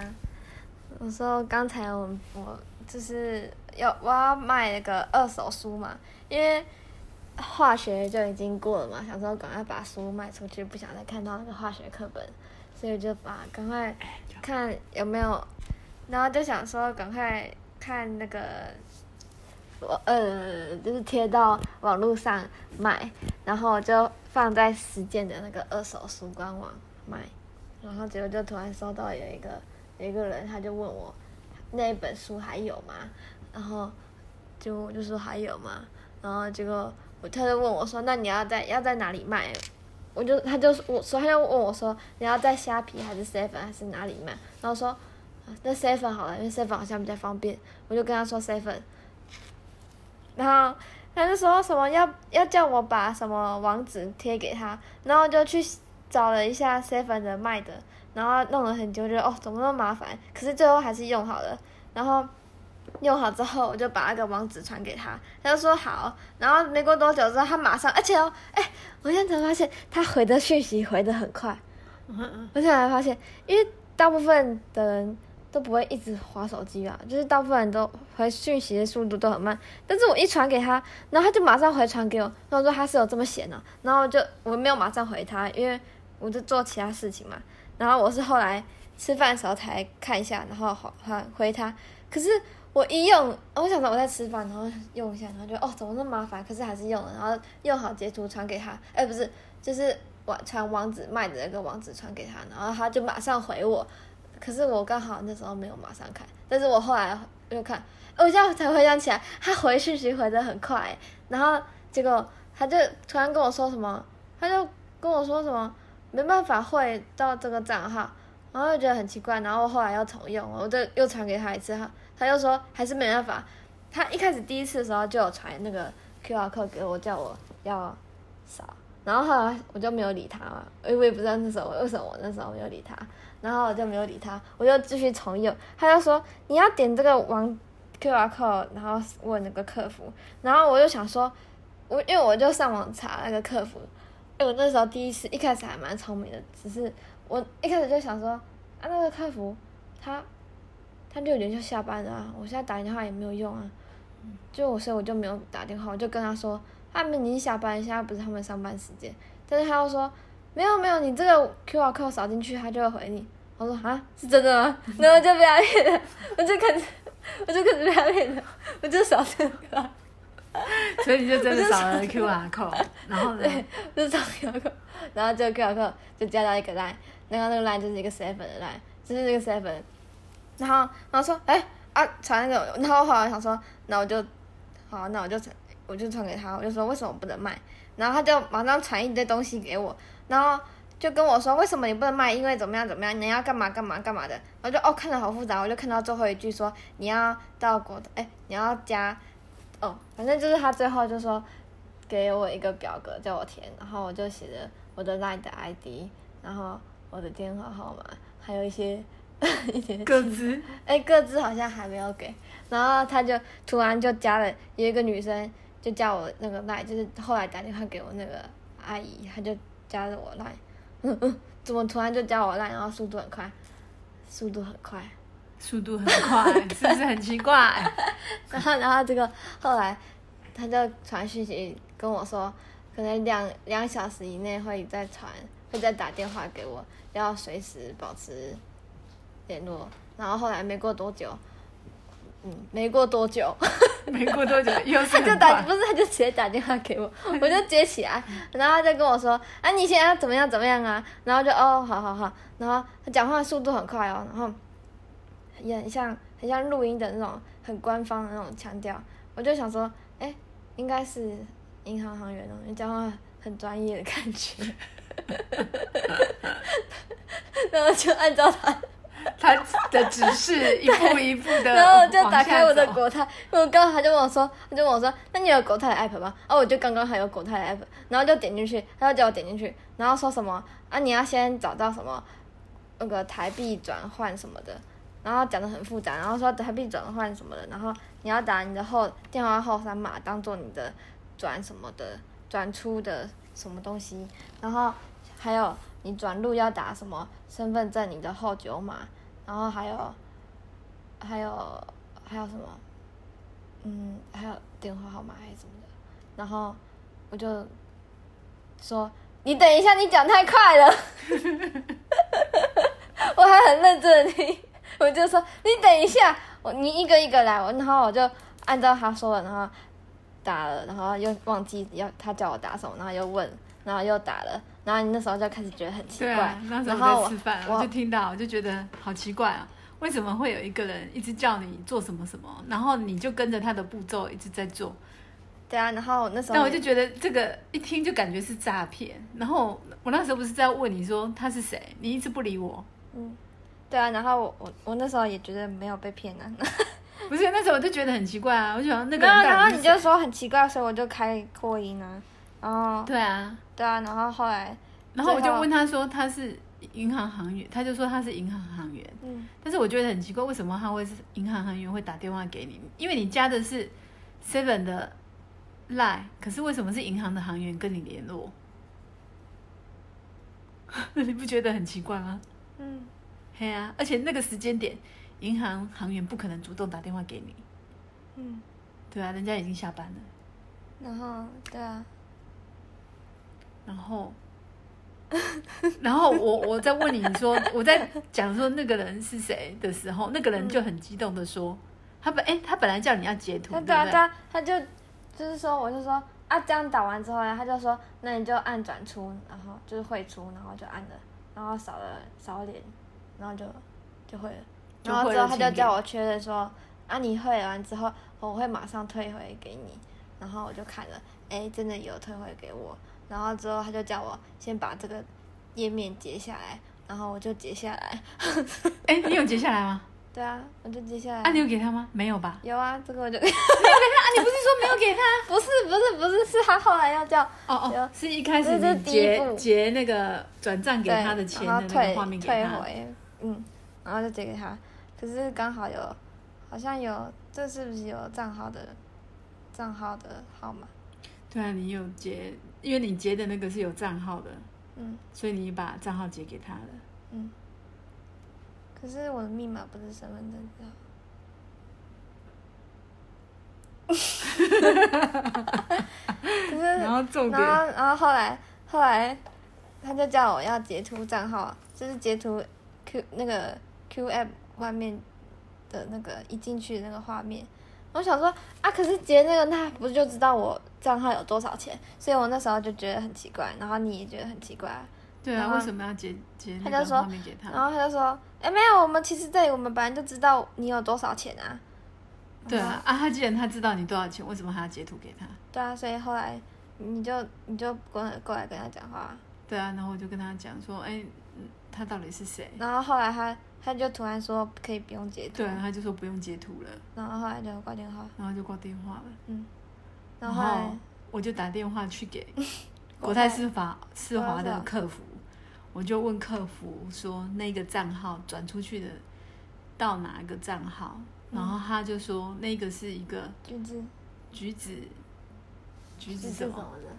啊，我说刚才我我就是要我要卖那个二手书嘛，因为化学就已经过了嘛，想说赶快把书卖出去，不想再看到那个化学课本，所以就把赶快看有没有，然后就想说赶快看那个。我呃，就是贴到网络上卖，然后就放在实践的那个二手书官网卖，然后结果就突然收到有一个有一个人，他就问我那一本书还有吗？然后就就说还有吗？然后结果我他就问我说，那你要在要在哪里卖？我就他就我说他就问我说，你要在虾皮还是 seven 还是哪里卖？然后说那 seven 好了，因为 seven 好像比较方便，我就跟他说 seven。然后他就说什么要要叫我把什么网址贴给他，然后就去找了一下 seven 的卖的，然后弄了很久，觉得哦怎么那么麻烦，可是最后还是用好了。然后用好之后，我就把那个网址传给他，他就说好。然后没过多久之后，他马上，而且哦，哎，我现在才发现他回的讯息回的很快。我现在才发现，因为大部分的人。都不会一直划手机啊，就是大部分人都回讯息的速度都很慢。但是我一传给他，然后他就马上回传给我，然后说他是有这么闲呢，然后就我没有马上回他，因为我就做其他事情嘛。然后我是后来吃饭的时候才看一下，然后好他回他。可是我一用，我想着我在吃饭，然后用一下，然后就哦怎么那么麻烦？可是还是用了，然后用好截图传给他，哎不是，就是网传网址卖的那个网址传给他，然后他就马上回我。可是我刚好那时候没有马上看，但是我后来又看，我现在才回想起来，他回讯息回的很快，然后结果他就突然跟我说什么，他就跟我说什么没办法汇到这个账号，然后觉得很奇怪，然后后来要重用，我就又传给他一次，他他又说还是没办法，他一开始第一次的时候就有传那个 Q R code 给我，叫我要扫，然后后来我就没有理他嘛，因为我也不知道那时候为什么我那时候没有理他。然后我就没有理他，我就继续重用。他就说你要点这个网 Q R code，然后问那个客服。然后我就想说，我因为我就上网查那个客服，我那时候第一次一开始还蛮聪明的，只是我一开始就想说啊那个客服他他六点就下班了，我现在打电话也没有用啊。就我所以我就没有打电话，我就跟他说他们已经下班，现在不是他们上班时间。但是他又说。没有没有，你这个 Q R code 扫进去，他就会回你。我说啊，是真的吗？然后就不要脸，我就开始，我就开始不要脸了，我就扫这个。所以你就真的扫了 Q R code，然后呢？就扫 Q R code，然后这个 Q R code 就加到一个 line，然后那个 line 就是一个 seven 的 line，就是这个 seven。然后然后说，哎啊传那个，然后后来想说，那我就好，那我就传，我就传给他，我就说为什么不能卖？然后他就马上传一堆东西给我。然后就跟我说，为什么你不能卖？因为怎么样怎么样？你要干嘛干嘛干嘛的？我就哦，看着好复杂。我就看到最后一句说，你要到国，哎，你要加，哦，反正就是他最后就说，给我一个表格叫我填，然后我就写着我的 line 的 ID，然后我的电话号码，还有一些 一些个资，哎，个资好像还没有给。然后他就突然就加了，有一个女生就叫我那个 line，就是后来打电话给我那个阿姨，她就。加了我赖，嗯嗯，怎么突然就加我赖？然后速度很快，速度很快，速度很快，是不是很奇怪？然后然后这个后来他就传讯息跟我说，可能两两小时以内会再传，会再打电话给我，要随时保持联络。然后后来没过多久。嗯，没过多久，没过多久又是他就打不是他就直接打电话给我，我就接起来，然后他就跟我说啊你现在怎么样怎么样啊，然后就哦好好好，然后他讲话速度很快哦，然后也很像很像录音的那种很官方的那种腔调，我就想说哎应该是银行行员哦，你讲话很专业的感觉，然后就按照他。他的指示 一步一步的，然后就打开我的国泰，我刚刚他就问我说，他就问我说，那你有国泰的 app 吗？哦，我就刚刚还有国泰的 app，然后就点进去，他就叫我点进去，然后说什么啊，你要先找到什么那个台币转换什么的，然后讲的很复杂，然后说台币转换什么的，然后你要打你的后电话后三码当做你的转什么的转出的什么东西，然后还有。你转入要打什么身份证？你的后九码，然后还有还有还有什么？嗯，还有电话号码还是什么的，然后我就说你等一下，你讲太快了，我还很认真的听，我就说你等一下，我你一个一个来，我然后我就按照他说的，然后打了，然后又忘记要他叫我打什么，然后又问，然后又打了，然后你那时候就开始觉得很奇怪那时候我在吃饭，我我就听到，我就觉得好奇怪啊，为什么会有一个人一直叫你做什么什么，然后你就跟着他的步骤一直在做，对啊，然后那时候但我就觉得这个一听就感觉是诈骗。然后我那时候不是在问你说他是谁，你一直不理我，嗯，对啊，然后我我我那时候也觉得没有被骗啊，不是那时候我就觉得很奇怪啊，我就想那个然后人然后你就说很奇怪，所以我就开扩音啊，然后对啊，对啊，然后后来然后我就问他说他是银行行员，他就说他是银行行员，嗯，但是我觉得很奇怪，为什么他会是银行行员会打电话给你？因为你加的是 Seven 的 Line，可是为什么是银行的行员跟你联络？你不觉得很奇怪吗？嗯，嘿啊，而且那个时间点，银行行员不可能主动打电话给你，嗯，对啊，人家已经下班了。然后对啊，然后，然后我我在问你你说，我在讲说那个人是谁的时候，那个人就很激动的说，他本哎、他本来叫你要截图，对啊？他他就就是说，我就说啊，这样打完之后呢，他就说，那你就按转出，然后就是汇出，然后就按了，然后扫了扫脸，然后就就会了，然后之后他就叫我确认说，啊，你会完之后，我会马上退回给你，然后我就看了，哎，真的有退回给我，然后之后他就叫我先把这个页面截下来，然后我就截下来，哎、你有截下来吗？对啊，我就截下来，啊，你有给他吗？没有吧？有啊，这个我就 没有给他。啊，你不是说没有给他？不是不是不是，是他后来要叫哦哦，是一开始你第一步截截那个转账给他的钱的那退个画面给他。退回，嗯，然后就借给他。可是刚好有，好像有，这是不是有账号的账号的号码？对啊，你有截，因为你截的那个是有账号的，嗯所以你把账号截给他了。嗯。可是我的密码不是身份证字号。可是然后重点然后然后后来后来他就叫我要截图账号，就是截图 Q 那个 Q app 外面的那个一进去的那个画面。我想说啊，可是截那个他不就知道我账号有多少钱？所以我那时候就觉得很奇怪，然后你也觉得很奇怪，对啊，为什么要截截那个他就说？然后他就说，哎、没有，我们其实这里我们本来就知道你有多少钱啊。对啊，啊，他既然他知道你多少钱，为什么还要截图给他？对啊，所以后来你就你就过来过来跟他讲话，对啊，然后我就跟他讲说，哎，嗯他到底是谁？然后后来他他就突然说可以不用截图，对啊，他就说不用截图了，然后后来就挂电话，然后就挂电话了。嗯，然然后后来我就打电话去给 国泰世华世华的客服，我就问客服说那个账号转出去的到哪一个账号，然后他就说那个是一个橘子。橘子。橘子是什么？什么的，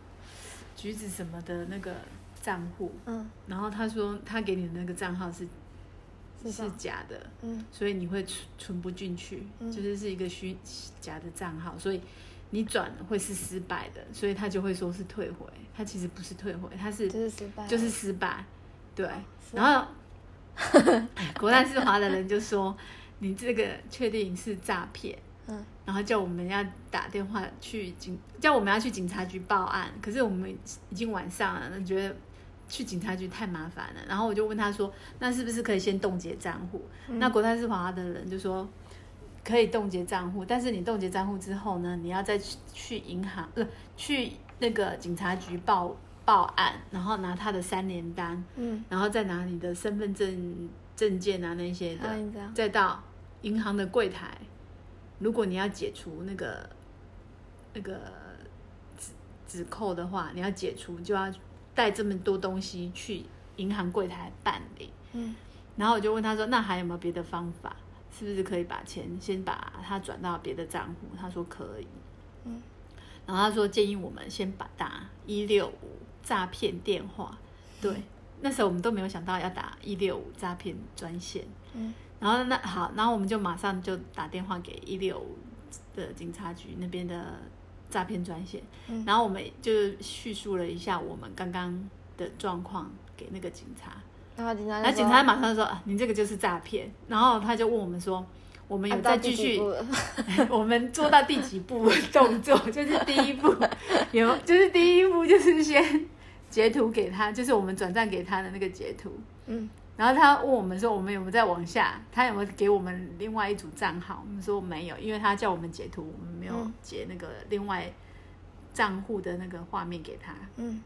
橘子什么的那个账户，嗯。然后他说他给你的那个账号是是假的，嗯。所以你会存存不进去，嗯。就是是一个虚假的账号，所以你转会是失败的，所以他就会说是退回，他其实不是退回，他是就是失败，就是失败，对，是然后国泰世华的人就说你这个确定是诈骗，嗯。然后叫我们要打电话去警，叫我们要去警察局报案。可是我们已经晚上了，那觉得去警察局太麻烦了。然后我就问他说，那是不是可以先冻结账户？嗯那国泰世华的人就说可以冻结账户，但是你冻结账户之后呢，你要再去去银行呃去那个警察局报报案，然后拿他的三联单，嗯，然后再拿你的身份证证件啊那些的，再到银行的柜台，如果你要解除那个那个止止扣的话，你要解除就要带这么多东西去银行柜台办理。嗯然后我就问他说：“那还有没有别的方法？是不是可以把钱先把它转到别的账户？”他说可以。嗯，然后他说建议我们先把打一六五诈骗电话。对，那时候我们都没有想到要打一六五诈骗专线。嗯然后那好，然后我们就马上就打电话给一六五的警察局那边的诈骗专线，嗯然后我们就叙述了一下我们刚刚的状况给那个警察，然后警察然后警察马上说、啊、你这个就是诈骗，然后他就问我们说。我们有按到第再继续 我们做到第几步动作？就是第一步有，就是第一步就是先截图给他，就是我们转账给他的那个截图。嗯，然后他问我们说，我们有没有再往下？他有没有给我们另外一组账号？我们说没有，因为他叫我们截图，我们没有嗯截那个另外账户的那个画面给他。嗯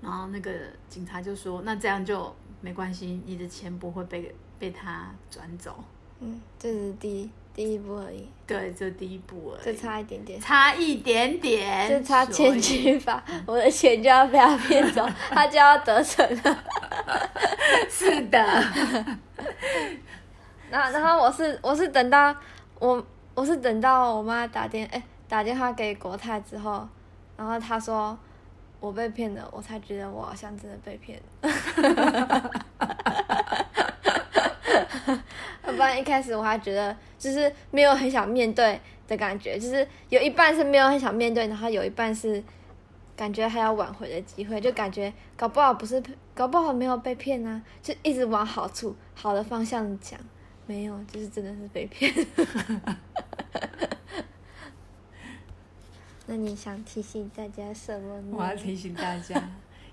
然后那个警察就说，那这样就没关系，你的钱不会被被他转走。嗯，这是第一第一步而已，对，这第一步而就已。差一点点。差一点点，就差千钧吧，我的钱就要被他骗走，他就要得逞了。是的，然后，然后我是我是等到我我是等到我妈打电哎、打电话给国泰之后，然后她说我被骗了，我才觉得我好像真的被骗了。要 不然一开始我还觉得就是没有很想面对的感觉，就是有一半是没有很想面对，然后有一半是感觉还有挽回的机会，就感觉搞不好不是，搞不好没有被骗啊，就一直往好处、好的方向讲，没有，就是真的是被骗。那你想提醒大家什么呢？我要提醒大家，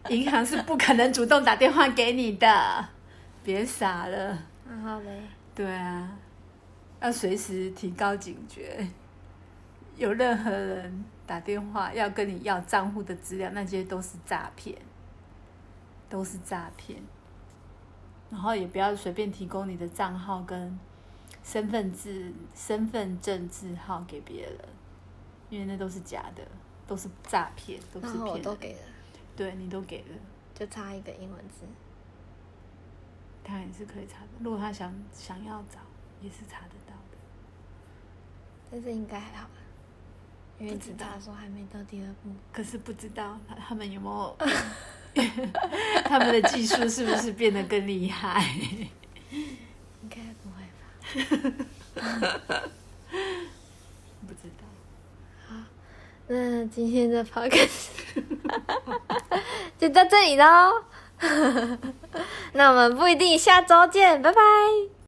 银行是不可能主动打电话给你的，别傻了。然后嘞，对啊，要随时提高警觉。有任何人打电话要跟你要账户的资料，那些都是诈骗，都是诈骗。然后也不要随便提供你的账号跟身份证、身份证字号给别人，因为那都是假的，都是诈骗，都是然后我骗人。都给了，对你都给了，就差一个英文字。他也是可以查的。如果他想想要找，也是查得到的。但是应该还好吧，因为不知道警察说还没到第二步。可是不知道他他们有没有，他们的技术是不是变得更厉害？应该不会吧？不知道。好那今天的 podcast 就到这里喽。那我们不一定下周见，拜拜。